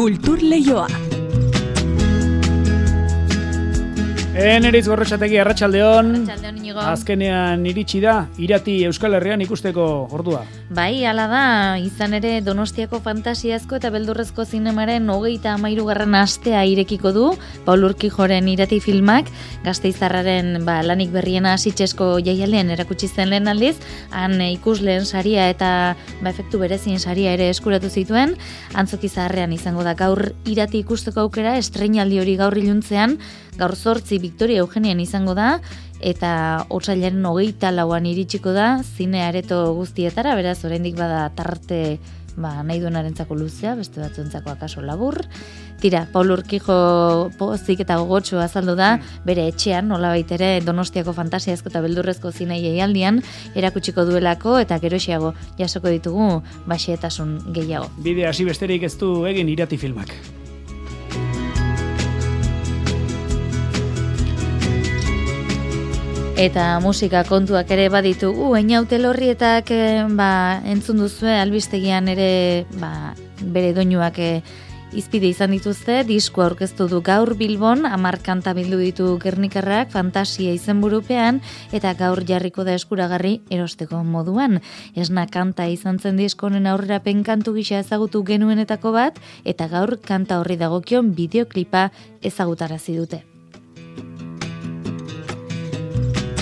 Kultur Leioa. Eneriz gorrotxategi arratsaldeon. Arratsaldeon inigo. Azkenean iritsi da irati Euskal Herrian ikusteko ordua. Bai, hala da, izan ere Donostiako fantasiazko eta beldurrezko zinemaren hogeita amairugarren astea irekiko du, Paul Urkijoren irati filmak, gazteizarraren ba, lanik berriena asitzesko jaialean erakutsi zen lehen aldiz, han ikusleen saria eta ba, efektu berezien saria ere eskuratu zituen, antzoki zaharrean izango da gaur irati ikusteko aukera, estrenaldi hori gaur iluntzean, gaur zortzi Victoria Eugenian izango da, eta otsailaren hogeita lauan iritsiko da, zine areto guztietara, beraz, oraindik bada tarte ba, nahi duenarentzako luzea, beste batzuentzako akaso labur. Tira, Paul Urkijo pozik eta gogotxo azaldu da, bere etxean, nola baitere, donostiako fantasiazko eta beldurrezko zinei eialdian, erakutsiko duelako eta geroxiago jasoko ditugu basietasun gehiago. Bide hasi besterik ez du egin irati filmak. Eta musika kontuak ere baditugu, einaute lorrietak e, ba, entzun duzue albistegian ere ba, bere doinuak e, izpide izan dituzte, disko aurkeztu du gaur Bilbon, amar kanta bildu ditu Gernikarrak, fantasia izenburupean eta gaur jarriko da eskuragarri erosteko moduan. Esna kanta izan zen diskonen aurrera penkantu gisa ezagutu genuenetako bat, eta gaur kanta horri dagokion bideoklipa ezagutarazi dute.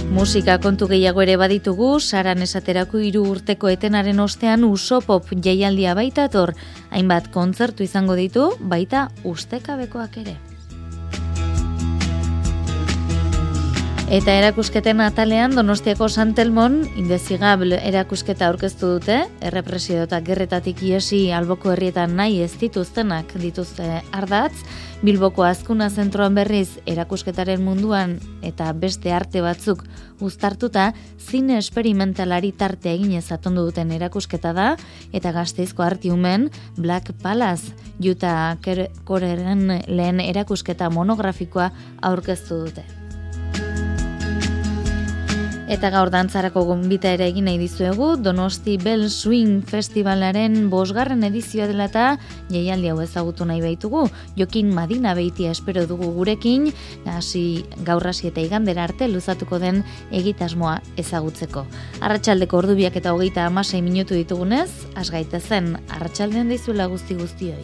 Musika kontu gehiago ere baditugu, saran esaterako hiru urteko etenaren ostean usopop jaialdia baita etor, hainbat kontzertu izango ditu, baita ustekabekoak ere. Eta erakusketen atalean Donostiako Santelmon indezigabl erakusketa aurkeztu dute, errepresio eta gerretatik iesi alboko herrietan nahi ez dituztenak dituzte ardatz, Bilboko azkuna zentroan berriz erakusketaren munduan eta beste arte batzuk uztartuta, zine esperimentalari tarte egin ezatondu duten erakusketa da, eta gazteizko artiumen Black Palace, Juta Koreren lehen erakusketa monografikoa aurkeztu dute. Eta gaur dantzarako gonbita ere egin nahi dizuegu, Donosti Bell Swing Festivalaren bosgarren edizioa dela eta jaialdi hau ezagutu nahi baitugu. Jokin Madina beitia espero dugu gurekin, hasi gaur hasi eta igandera arte luzatuko den egitasmoa ezagutzeko. Arratxaldeko ordubiak eta hogeita amasei minutu ditugunez, asgaita zen, arratsaldean dizuela guzti guztioi.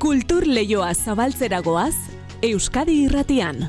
Kultur leioa zabaltzeragoaz, Euskadi irratian.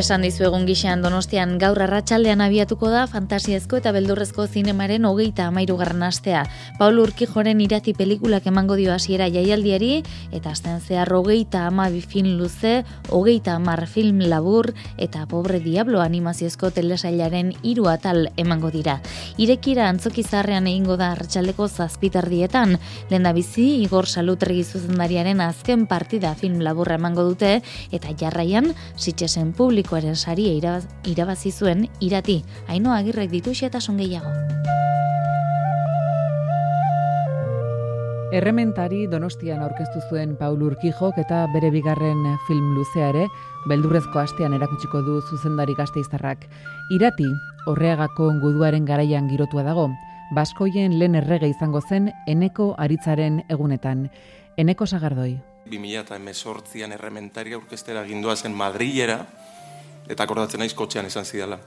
Esan dizu egun gixean donostian gaur arratsaldean abiatuko da fantasiezko eta beldurrezko zinemaren hogeita amairu astea. Paul Urkijoren irati pelikulak emango dio hasiera jaialdiari eta azten zehar hogeita ama film luze, hogeita amar film labur eta pobre diablo animaziozko telesailaren hiru atal emango dira. Irekira antzoki zarrean egingo da arratsaldeko zazpitardietan, lehen da bizi Igor Salutregi zuzendariaren azken partida film laburra emango dute eta jarraian sitxesen publiko publikoaren saria irabaz, irabazi zuen irati, haino agirrek ditu xetasun gehiago. Errementari Donostian aurkeztu zuen Paul Urkijok eta bere bigarren film luzea ere, beldurrezko astean erakutsiko du zuzendari gazteiztarrak. Irati, horreagako guduaren garaian girotua dago, Baskoien lehen errege izango zen eneko aritzaren egunetan. Eneko sagardoi. 2018an errementari aurkestera gindua zen Madrilera, eta akordatzen naiz kotxean esan zidala.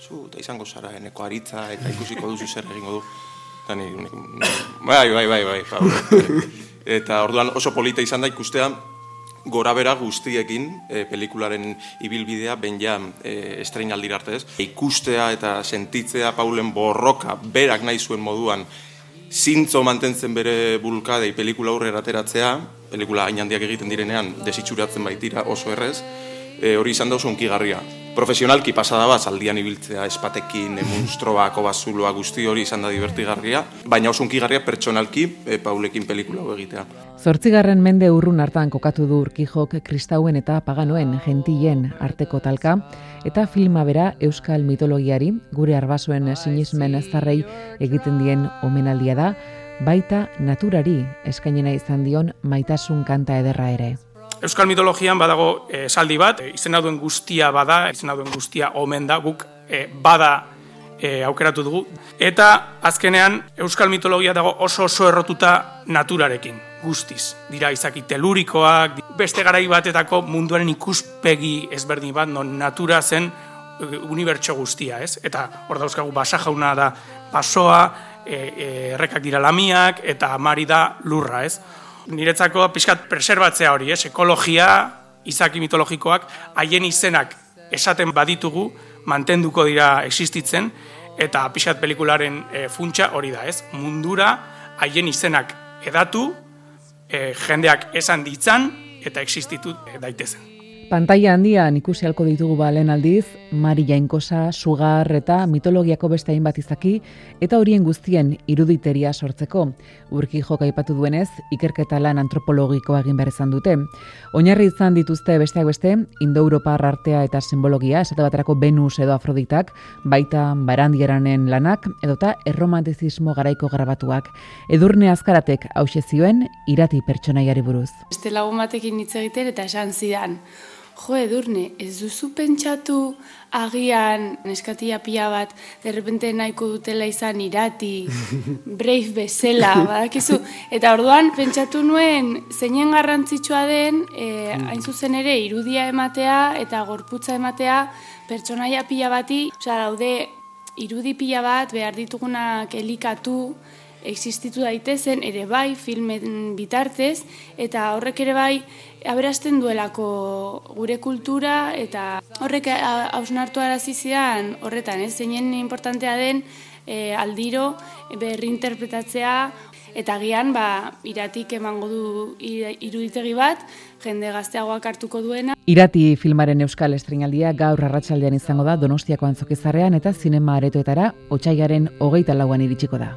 Zu, eta izango zara, eneko aritza, eta ikusiko duzu zer egingo du. Tani, bai, bai, bai, bai, bai. Eta orduan oso polita izan da ikustea, gora bera guztiekin e, pelikularen ibilbidea ben ja e, arte ez. Ikustea eta sentitzea Paulen borroka berak nahi zuen moduan zintzo mantentzen bere bulkadei pelikula aurrera ateratzea, pelikula hain handiak egiten direnean desitxuratzen baitira oso errez, e, hori izan da oso unkigarria. Profesionalki pasada bat, aldian ibiltzea espatekin, e, munstroak, obazuloa guzti hori izan da divertigarria, baina oso unkigarria pertsonalki e, Paulekin pelikula egitea. Zortzigarren mende urrun hartan kokatu du urkijok kristauen eta paganoen gentien arteko talka, eta filma bera euskal mitologiari, gure arbasoen sinismen ezarrei egiten dien omenaldia da, baita naturari eskainena izan dion maitasun kanta ederra ere. Euskal mitologian badago eh, esaldi bat, e, izena duen guztia bada, izena duen guztia omen da, guk eh, bada e, aukeratu dugu. Eta azkenean Euskal mitologia dago oso oso errotuta naturarekin, guztiz. Dira izaki telurikoak, beste garai batetako munduaren ikuspegi ezberdin bat, non natura zen unibertso guztia, ez? Eta hor dauzkagu basa jauna da basoa, e, e, errekak dira lamiak, eta amari da lurra, ez? Niretzako pixkat preserbatzea hori, ez? Ekologia, izaki mitologikoak, haien izenak esaten baditugu, mantenduko dira existitzen, eta pixkat pelikularen e, funtsa hori da, ez? Mundura, haien izenak edatu, e, jendeak esan ditzan, eta existitu daitezen. Pantaia handian ikusi halko ditugu balen aldiz, Mari Jainkosa, Sugar eta mitologiako beste hainbat izaki eta horien guztien iruditeria sortzeko. Urki joka aipatu duenez, ikerketa lan antropologiko egin behar izan dute. Oinarri izan dituzte besteak beste, Indo-Europar artea eta simbologia, esate baterako Venus edo Afroditak, baita barandieranen lanak, edota erromantizismo garaiko grabatuak. Edurne azkaratek hause zioen, irati pertsonaiari buruz. Este lagun batekin hitz egiten eta esan zidan, jo edurne, ez duzu pentsatu agian neskatia pia bat derrepente nahiko dutela izan irati, brave bezela, badakizu. Eta orduan pentsatu nuen zeinen garrantzitsua den, e, hain zuzen ere irudia ematea eta gorputza ematea pertsonaia pila bati, osea daude irudi pila bat behar ditugunak elikatu, existitu daitezen ere bai filmen bitartez eta horrek ere bai aberasten duelako gure kultura eta horrek hausnartu arazizian horretan, ez zeinen importantea den e, aldiro berri interpretatzea eta gian ba, iratik emango du iruditegi bat, jende gazteagoak hartuko duena. Irati filmaren euskal estrenaldia gaur arratsaldean izango da Donostiako antzokizarrean eta zinema aretoetara otsaigaren hogeita lauan iritsiko da.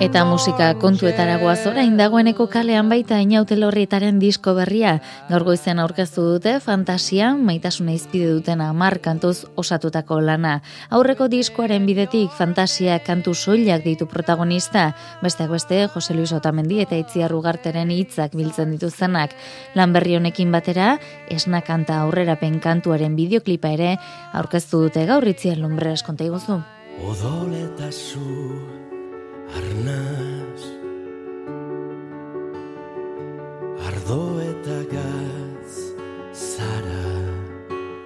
Eta musika kontuetara goaz orain dagoeneko kalean baita inautel horrietaren disko berria. Gaur goizean aurkeztu dute fantasia, maitasuna izpide duten amar kantuz osatutako lana. Aurreko diskoaren bidetik fantasia kantu soilak ditu protagonista. Besteak beste, Jose Luis Otamendi eta Itzia Rugarteren hitzak biltzen dituztenak. Lan berri honekin batera, esna kanta aurrera kantuaren bideoklipa ere aurkeztu dute gaur Itzia Lumbre eskonta iguzu. Odoletazu arnaz. Ardo eta gaz zara.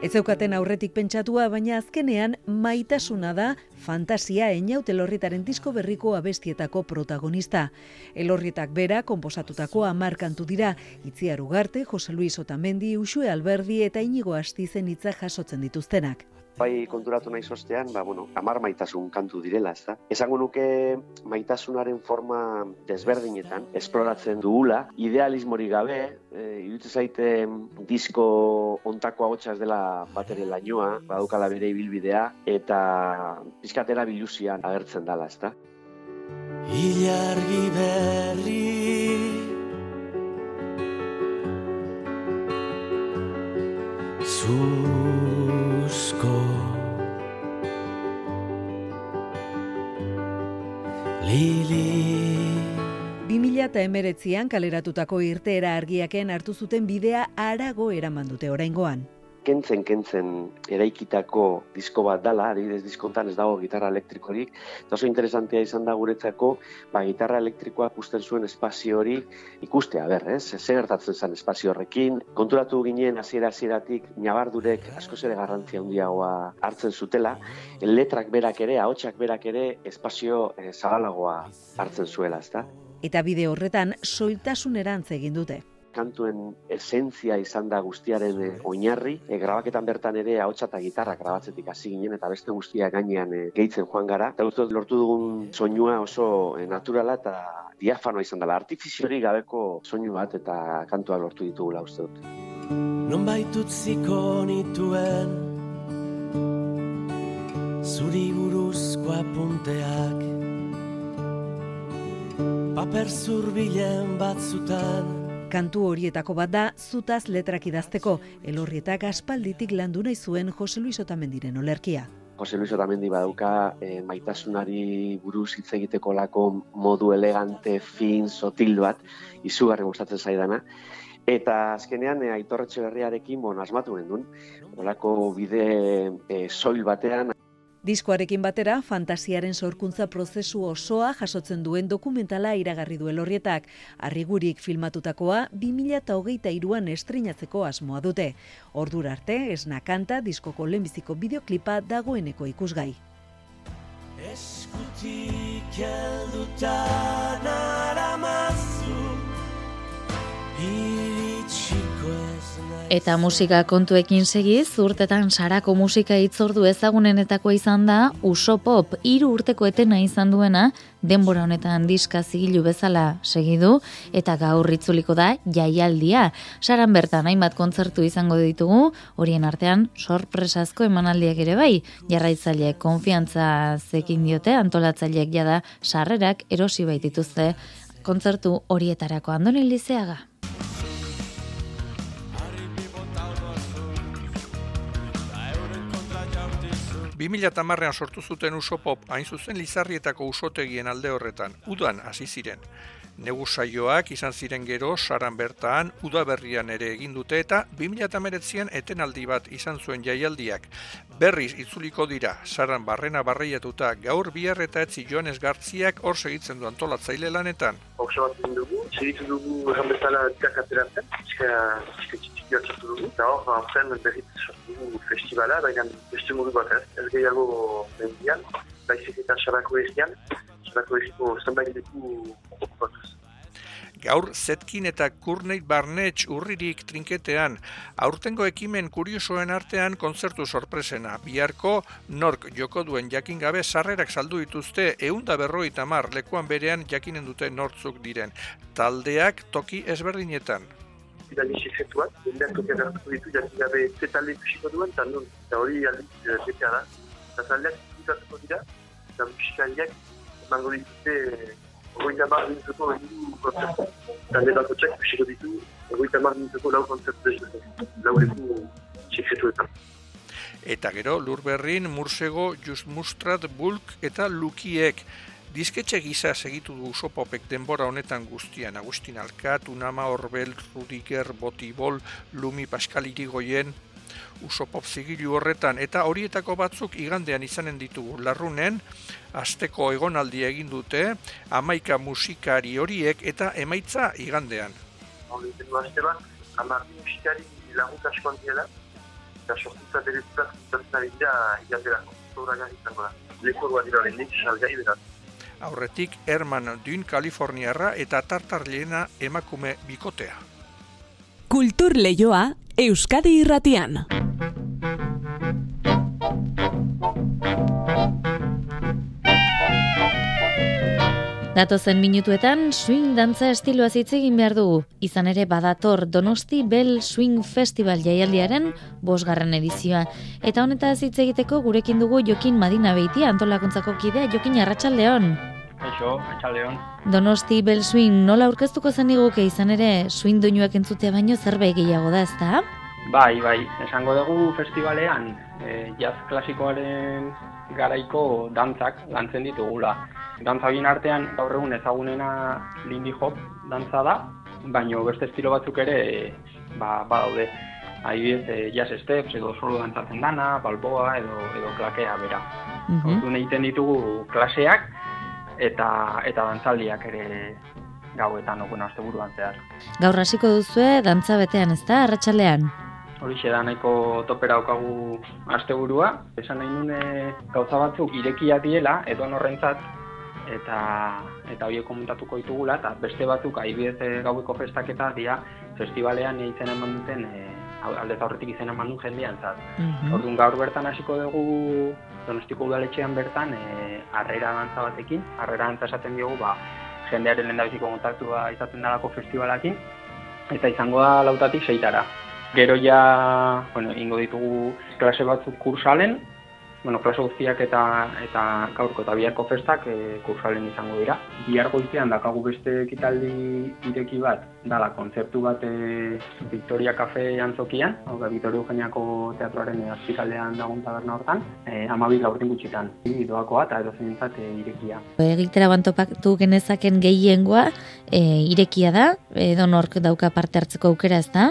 Ez zeukaten aurretik pentsatua, baina azkenean maitasuna da fantasia eniaut elorritaren disko berriko abestietako protagonista. Elorrietak bera, komposatutako amarkantu dira, Itziar Ugarte, Jose Luis Otamendi, Usue Alberdi eta Inigo Astizen hitza jasotzen dituztenak bai konturatu nahi zostean, ba, bueno, amar maitasun kantu direla, ez da? Esango nuke maitasunaren forma desberdinetan, esploratzen dugula, idealismori gabe, e, iruditzen zaite disko ontako hau dela bateri lainoa, badukala bere ibilbidea, eta pizkatera biluzian agertzen dela, ez da? Ilargi berri Zuzko Lili. Bimila eta emeretzian kaleratutako irteera argiaken hartu zuten bidea arago eraman dute oraingoan kentzen kentzen eraikitako disko bat dala, adibidez diskontan ez dago gitarra elektrikorik, eta oso interesantea izan da guretzako, ba, gitarra elektrikoa ikusten zuen espazio hori ikustea, ber, ez? Zer gertatzen zen espazio horrekin, konturatu ginen hasiera hasieratik nabardurek asko ere garrantzia handiagoa hartzen zutela, letrak berak ere, ahotsak berak ere espazio e, zabalagoa hartzen zuela, ezta? Eta bide horretan soiltasun erantz egin dute kantuen esentzia izan da guztiaren e, oinarri, e, grabaketan bertan ere ahotsa eta gitarra grabatzetik hasi ginen eta beste guztia gainean e, gehitzen joan gara. Eta guztu lortu dugun soinua oso e, naturala eta diafano izan dela, artifiziori gabeko soinu bat eta kantua lortu ditugula uste dut. Non baitut ziko nituen Zuri buruzko apunteak Paper zurbilen batzutan Kantu horietako bat da, zutaz letrak idazteko, elorrietak aspalditik landu nahi zuen Jose Luis Otamendiren olerkia. Jose Luis Otamendi badauka e, maitasunari buruz hitz egiteko lako modu elegante, fin, sotil bat, izugarri gustatzen zaidana. Eta azkenean e, aitorretxe berriarekin bon, asmatu gendun, olako bide e, soil batean Diskoarekin batera, fantasiaren sorkuntza prozesu osoa jasotzen duen dokumentala iragarri du elorrietak. Arrigurik filmatutakoa 2008an estrinatzeko asmoa dute. Ordura arte, esna kanta diskoko lehenbiziko bideoklipa dagoeneko ikusgai. Eskutik eldutan aramazu, Eta musika kontuekin segiz, urtetan sarako musika itzordu ezagunenetakoa izan da, uso pop, iru urteko etena izan duena, denbora honetan diska zigilu bezala segidu, eta gaur itzuliko da jaialdia. Saran bertan hainbat kontzertu izango ditugu, horien artean sorpresazko emanaldiak ere bai, jarraitzaileek konfiantza zekin diote, antolatzaileek jada sarrerak erosi baitituzte kontzertu horietarako andoni lizeaga. 2010ean sortu zuten usopop hain zuzen Lizarrietako usotegien alde horretan, udan hasi ziren. Negu saioak izan ziren gero saran bertaan udaberrian ere egin dute eta 2019an etenaldi bat izan zuen jaialdiak. Berriz itzuliko dira saran barrena barreiatuta gaur bihar eta etzi Joanes Gartziak hor segitzen du antolatzaile lanetan. Bat dugu, segitu dugu egan bezala ditak ateratzen, dugu, eta hor, aurten berriz sortu dugu festivala, baina beste modu bat ez, ez gehiago mendian, baizik eta sarako ezian, sarako eziko zenbait dugu okupatuz. Gaur Zetkin eta Kurneit Barnetx urririk trinketean, aurtengo ekimen kuriosoen artean kontzertu sorpresena. Biharko nork joko duen jakin gabe sarrerak saldu dituzte eunda berroi tamar lekuan berean jakinen dute nortzuk diren. Taldeak toki ezberdinetan. Bidali sekretuak, jendean toki agertuko ditu jakin gabe ze talde ikusiko duen, eta nun, eta hori aldiz zetea da. Eta taldeak ikutatuko dira, eta musikariak emango dituzte egoita mar nintzeko egin konzertu. Talde bako txak kusiko ditu, egoita mar nintzeko lau konzertu desberdin, lau leku sekretuetan. Eta gero, Lurberrin, Mursego, Just Mustrat, Bulk eta Lukiek. Dizketxe gisa segitu du usopopek denbora honetan guztian. Agustin Alkat, Unama Orbel, Rudiger, Botibol, Lumi Pascal Irigoyen, usopop zigilu horretan eta horietako batzuk igandean izanen ditugu larrunen asteko egonaldi egin dute amaika musikari horiek eta emaitza igandean. Horretzen du aste bat, amar musikari lagut asko antiela eta sortutza berezuta zutatzen ari dira igaterako. Zora gari izango da. Leko dira horren salgai berat. Aurretik Herman Dün Kaliforniarra eta Tartarliena emakume bikotea. Kultur Leioa Euskadi Irratian. Datozen minutuetan swing dantza estiloa hitz egin behar dugu. Izan ere badator Donosti Bell Swing Festival jaialdiaren bosgarren edizioa. Eta honetaz hitz egiteko gurekin dugu Jokin Madina Beiti antolakuntzako kidea Jokin Arratsaldeon. Eixo, Arratsaldeon. Donosti Bell Swing nola aurkeztuko zen iguke izan ere swing doinuak entzutea baino zerbait gehiago da, ezta? Bai, bai, esango dugu festivalean e, jazz klasikoaren garaiko dantzak lantzen ditugula. Dantza horien artean gaur egun ezagunena Lindy Hop dantza da, baino beste estilo batzuk ere ba badaude. Adibidez, e, jazz steps edo solo dantzatzen dana, balboa edo edo klakea bera. Mm -hmm. egiten ditugu klaseak eta eta dantzaldiak ere gauetan okuna asteburuan zehar. Gaur hasiko duzue dantza betean, ezta? Arratsaldean. Horixe da nahiko topera aukagu asteburua. Esan nahi nune gauza batzuk irekia diela, edo norrentzat eta eta horiek komentatuko ditugula eta beste batzuk adibidez e, gaueko festaketa dira festivalean izena eman duten e, alde aurretik izena eman duen jendeantzat. Mm Orduan gaur bertan hasiko dugu Donostiko udaletxean bertan e, arrera dantza batekin, arrera dantza esaten diogu ba jendearen lendabiziko kontaktua izaten dalako festivalakin, eta izango da lautatik seitara. Gero ja, bueno, ingo ditugu klase batzuk kursalen, bueno, klase guztiak eta eta gaurko eta biharko festak e, kursalen izango dira. Bihar goizean dakagu beste ekitaldi ireki bat, dala, kontzertu bat e, Victoria Cafe antzokian, hau da, Victoria Eugeniako teatroaren e, azpikaldean dagoen taberna hortan, e, amabik laurten gutxitan, doakoa eta edo zentzat e, irekia. Egitera bantopatu genezaken gehiengoa, e, irekia da, edo nork dauka parte hartzeko aukera ez da?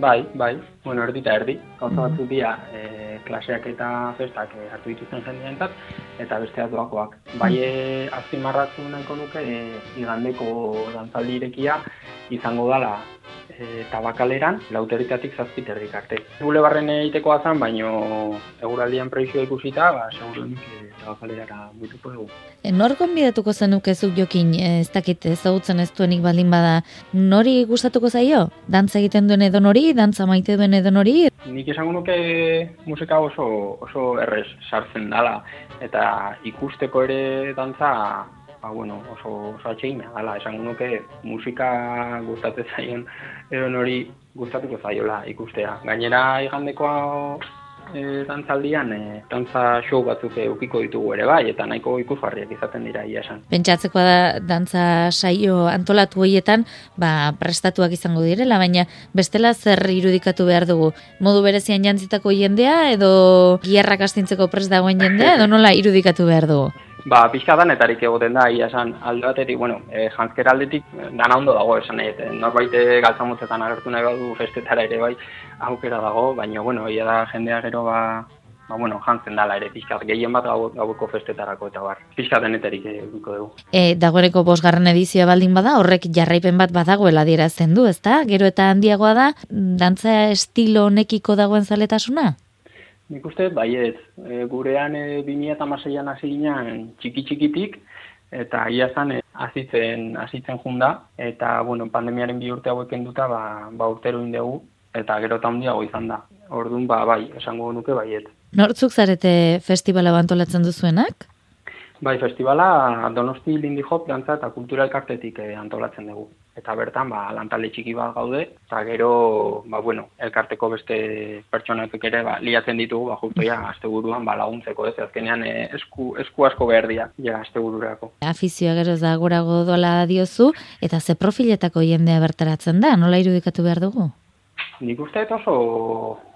Bai, bai, bueno, erdi eta erdi. Gauza batzuk dira, e, klaseak eta festak e, hartu dituzten jendeentzat eta beste doakoak. Bai, e, azpimarratu nahiko nuke, e, igandeko dantzaldi irekia izango dala e, tabakaleran, lauteritatik zazpit erdik arte. Gule barren egiteko azan, baino eguraldian preizioa ikusita, ba, seguru nik e, tabakalerara buituko dugu. E, nor gonbidatuko zenuke zuk jokin, e, ez dakit ezagutzen ez duenik baldin bada, nori gustatuko zaio? Dantza egiten duen edo nori, dantza maite duen edo nori? Nik esango nuke musika oso, oso errez sartzen dala, eta ikusteko ere dantza ba, bueno, oso, oso atxeina, ala, esan nuke musika gustatzen zaion edo nori gustatuko zaiola ikustea. Gainera igandekoa e, dantzaldian, e, dantza show batzuk eukiko ditugu ere bai, eta nahiko ikusgarriak izaten dira ia esan. Pentsatzeko da dantza saio antolatu horietan, ba, prestatuak izango direla, baina bestela zer irudikatu behar dugu. Modu berezian jantzitako jendea, edo gierrak astintzeko prest dagoen jendea, edo nola irudikatu behar dugu? Ba, pixka danetarik egoten da, ia esan, alde batetik, bueno, e, jantzkera aldetik, dana ondo dago, esan e, norbait galtzamutzetan agertu nahi badu festetara ere bai, aukera dago, baina, bueno, ia da jendea gero ba, ba, bueno, jantzen dala ere, pixkat, gehien bat gau, gauko festetarako eta bar, pixka deneterik egiko dugu. E, dagoeneko bosgarren edizioa baldin bada, horrek jarraipen bat badagoela dierazten du, ezta? Gero eta handiagoa da, dantza estilo honekiko dagoen zaletasuna? Nik uste, bai ez, e, gurean e, 2006an hasi ginen txiki-txikitik, eta ia zan e, azitzen, azitzen junda, eta bueno, pandemiaren bi urte hauek enduta, ba, ba urtero indegu, eta gero eta handiago izan da. Orduan, ba, bai, esango nuke baiet. Nortzuk zarete festivala bantolatzen duzuenak? Bai, festivala Donosti Lindy Hop dantza eta kultura elkartetik eh, antolatzen dugu. Eta bertan, ba, lantalde txiki bat gaude, eta gero, ba, bueno, elkarteko beste pertsonatik ere, ba, liatzen ditugu, ba, justo ja, azte ba, laguntzeko, ez, azkenean, eh, esku, esku asko behar dira, ja, azte bururako. Afizioa gero da gorago dola diozu, eta ze profiletako jendea bertaratzen da, nola irudikatu behar dugu? Nik uste oso,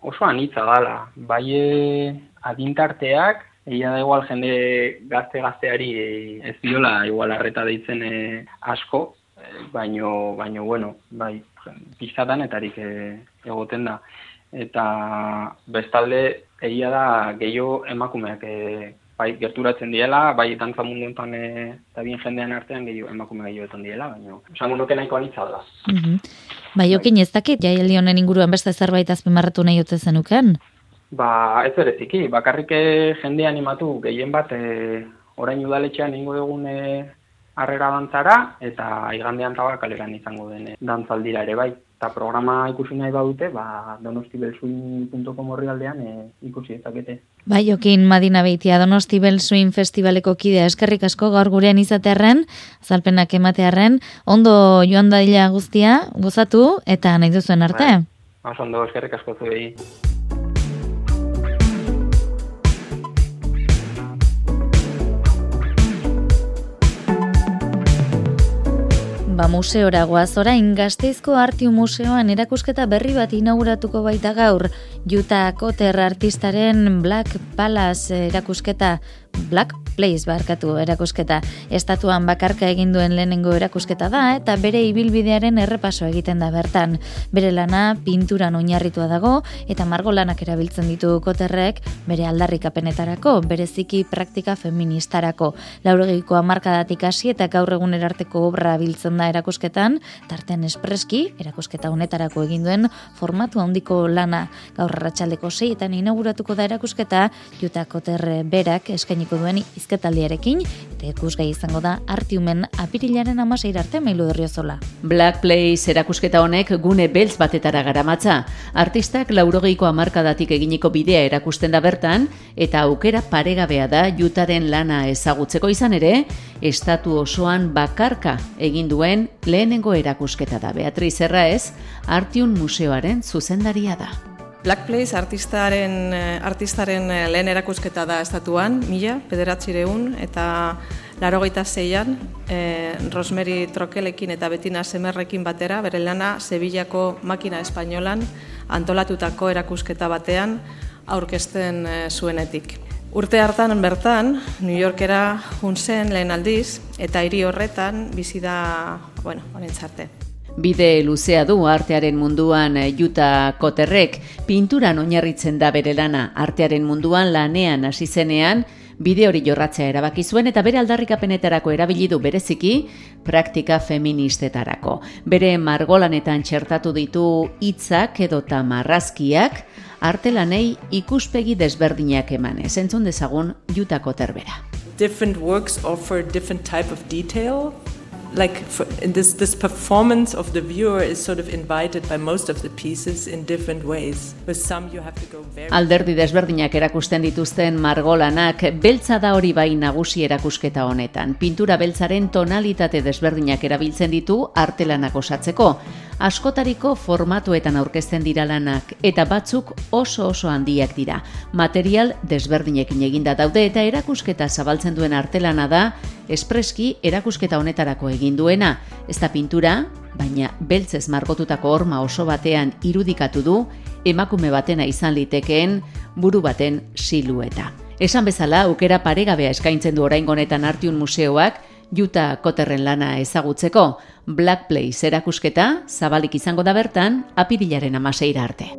oso anitza gala, bai eh, adintarteak, Egia da igual jende gazte gazteari eh, ez diola igual arreta deitzen e, asko, baino, baino bueno, bai, pizkatan etarik egoten da. Eta bestalde egia da gehiago emakumeak e, bai, gerturatzen diela, bai dantza mundu enten eta bien jendean artean gehiago emakume gehiago diela, baina esango nuke nahiko anitza da. Mm -hmm. Bai, okin ez dakit, jai honen inguruan beste zerbait azpimarratu nahi ote zenuken? Ba, ez bereziki, bakarrik eh, jende animatu gehien bat e, orain udaletxean ingo dugun e, arrera dantzara eta igandean tabakaleran izango den dantzaldira ere bai. Eta programa ikusi nahi badute, ba, donostibelsuin.com horri aldean e, ikusi ezakete. Bai, okin Madina Beitia Donostibelsuin Festivaleko kidea eskerrik asko gaur gurean izatearen, zalpenak ematearen, ondo joan daila guztia, gozatu eta nahi duzuen arte. Bai, ondo eskerrik asko zuei. Ba museora goaz orain Gasteizko Artiu Museoan erakusketa berri bat inauguratuko baita gaur. Juta Koter artistaren Black Palace erakusketa Black Place barkatu erakusketa. Estatuan bakarka egin duen lehenengo erakusketa da eta bere ibilbidearen errepaso egiten da bertan. Bere lana pinturan oinarritua dago eta margolanak erabiltzen ditu koterrek bere aldarrikapenetarako, bereziki praktika feministarako. Laurogiko amarkadatik hasi eta gaur egun erarteko obra biltzen da erakusketan, tarten espreski, erakusketa honetarako egin duen formatu handiko lana gaur arratsaldeko seietan inauguratuko da erakusketa, juta koterre berak eskaini eskainiko duen izketaldiarekin, eta ikusgai izango da artiumen apirilaren amaseir arte mailu derriozola. Black Place erakusketa honek gune beltz batetara garamatza. Artistak laurogeiko amarkadatik eginiko bidea erakusten da bertan, eta aukera paregabea da jutaren lana ezagutzeko izan ere, estatu osoan bakarka egin duen lehenengo erakusketa da. Beatriz Erraez, Artiun Museoaren zuzendaria da. Black Place artistaren, eh, artistaren eh, lehen erakusketa da estatuan, mila, pederatzireun, eta laro zeian, e, Rosemary Trokelekin eta Betina Semerrekin batera, bere lana Sevillako makina espainolan antolatutako erakusketa batean aurkezten zuenetik. Urte hartan bertan, New Yorkera junzen lehen aldiz, eta hiri horretan bizi da, bueno, honentzarte. Bide luzea du artearen munduan eh, Juta Koterrek, pinturan oinarritzen da bere lana artearen munduan lanean hasi zenean, bide hori jorratzea erabaki zuen eta bere aldarrikapenetarako erabili du bereziki praktika feministetarako. Bere margolanetan txertatu ditu hitzak edota marrazkiak artelanei ikuspegi desberdinak eman. Entzun dezagun Juta Koterbera. Different works offer different type of detail like for, this this performance of the viewer is sort of invited by most of the pieces in different ways. With some you have to go very Alderdi desberdinak erakusten dituzten margolanak beltza da hori bai nagusi erakusketa honetan. Pintura beltzaren tonalitate desberdinak erabiltzen ditu artelanak osatzeko. Askotariko formatuetan aurkezten dira lanak eta batzuk oso oso handiak dira. Material desberdinekin eginda daude eta erakusketa zabaltzen duen artelana da espreski erakusketa honetarako egin duena. Ez da pintura, baina beltzez margotutako horma oso batean irudikatu du emakume batena izan litekeen buru baten silueta. Esan bezala, aukera paregabea eskaintzen du orain honetan artiun museoak, Juta Koterren lana ezagutzeko, Black Place erakusketa zabalik izango da bertan apirilaren amaseira arte.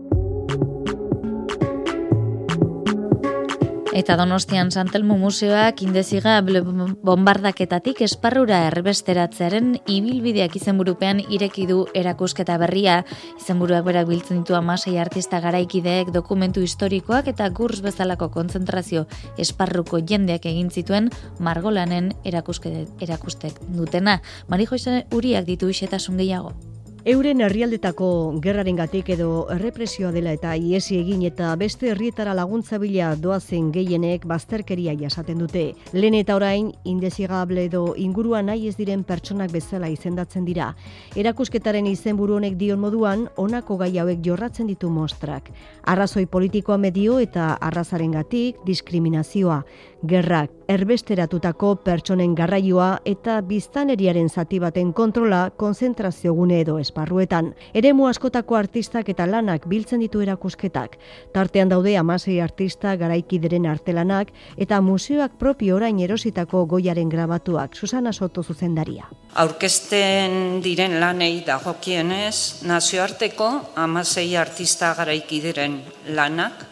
Eta Donostian Santelmo Museoak indeziga bombardaketatik esparrura erbesteratzearen ibilbideak izenburupean ireki du erakusketa berria. Izenburuak berak biltzen ditu amasei artista garaikideek dokumentu historikoak eta gurs bezalako kontzentrazio esparruko jendeak egin zituen margolanen erakustek dutena. Mari uriak ditu isetasun gehiago. Euren herrialdetako gerrarengatik edo errepresioa dela eta iesi egin eta beste herrietara laguntza bila doazen gehienek bazterkeria jasaten dute. Lehen eta orain, indezigable edo ingurua nahi ez diren pertsonak bezala izendatzen dira. Erakusketaren izenburu honek dion moduan, honako gai hauek jorratzen ditu mostrak. Arrazoi politikoa medio eta arrazarengatik diskriminazioa gerrak erbesteratutako pertsonen garraioa eta biztaneriaren zati baten kontrola konzentrazio gune edo esparruetan. Eremu askotako artistak eta lanak biltzen ditu erakusketak. Tartean daude amasei artista garaikideren artelanak eta museoak propio orain erositako goiaren grabatuak. Susana Soto zuzendaria. Aurkesten diren lanei dagokienez, nazioarteko amasei artista garaikideren lanak,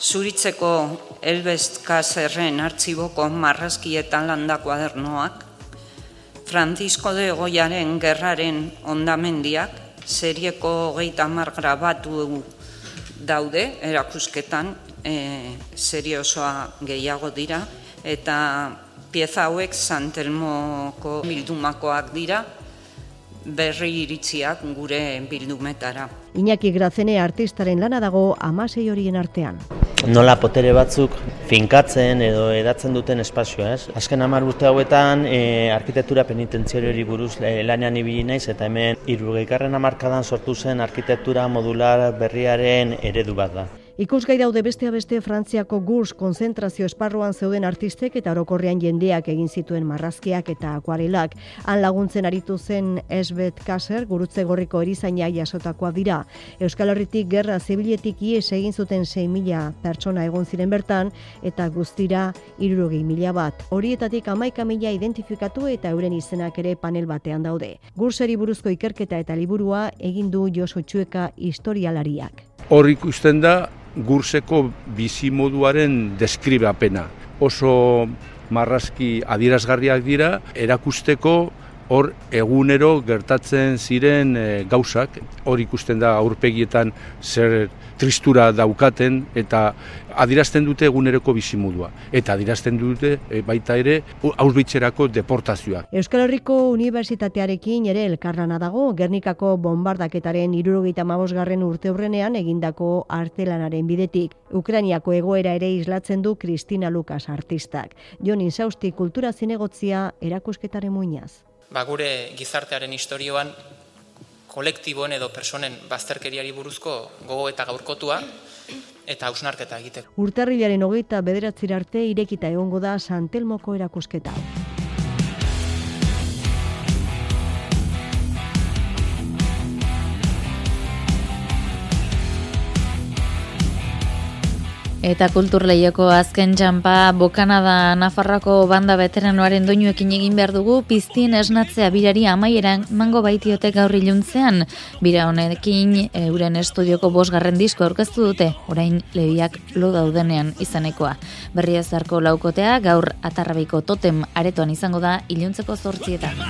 zuritzeko Elbest Kazerren artziboko marrazkietan landa kuadernoak, Francisco de Goiaren gerraren ondamendiak, serieko hogeita mar grabatu daude, erakusketan, e, serie osoa gehiago dira, eta pieza hauek Santelmoko bildumakoak dira, berri iritziak gure bildumetara. Iñaki Grazene artistaren lana dago amasei horien artean nola potere batzuk finkatzen edo edatzen duten espazioa, ez? Azken hamar urte hauetan, e, arkitektura penitentziori buruz e, lanean ibili naiz eta hemen 70. hamarkadan sortu zen arkitektura modular berriaren eredu bat da. Ikusgai daude bestea beste Frantziako gurs konzentrazio esparruan zeuden artistek eta orokorrean jendeak egin zituen marrazkiak eta akuarelak. Han laguntzen aritu zen Esbet Kaser, gurutze gorriko erizaina jasotakoa dira. Euskal Herritik gerra zibiletik ies egin zuten 6 mila pertsona egon ziren bertan eta guztira irurogei mila bat. Horietatik amaika mila identifikatu eta euren izenak ere panel batean daude. Gurseri buruzko ikerketa eta liburua egin du Josu Txueka historialariak. Hor ikusten da gurseko bizimoduaren deskribapena. Oso marrazki adierazgarriak dira, erakusteko hor egunero gertatzen ziren e, gauzak, hor ikusten da aurpegietan zer tristura daukaten eta adirazten dute eguneroko bizimudua. Eta adirazten dute e, baita ere ausbitzerako deportazioa. Euskal Herriko Unibertsitatearekin ere elkarlana dago, Gernikako bombardaketaren irurogeita mabosgarren urte hurrenean egindako artelanaren bidetik. Ukrainiako egoera ere islatzen du Kristina Lukas artistak. Jon Insausti kultura zinegotzia erakusketaren muinaz. Ba, gure gizartearen historioan kolektiboen edo personen bazterkeriari buruzko gogo eta gaurkotua eta hausnarketa egiteko. Urtarrilaren hogeita bederatzir arte irekita egongo da Santelmoko erakusketa. Eta kulturleioko azken txampa bokana da Nafarroko banda veteranoaren doinuekin egin behar dugu piztien esnatzea birari amaieran mango baitiote gaur iluntzean. Bira honekin euren estudioko bosgarren disko aurkeztu dute, orain lebiak lo daudenean izanekoa. Berria zarko laukotea gaur atarrabiko totem aretoan izango da iluntzeko zortzietan.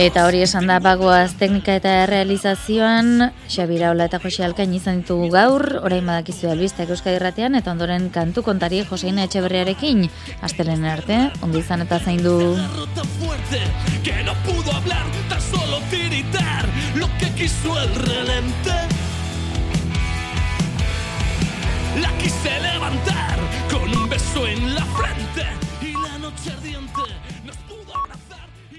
Eta hori esan da bagoaz teknika eta realizazioan Xabira Ola eta Jose Alkain izan ditugu gaur, orain badakizu albizteak Euskadi Irratean eta ondoren kantu kontari Joseina Etxeberriarekin. Astelen arte, ondo izan eta zain du. La quise levantar con un beso en la frente.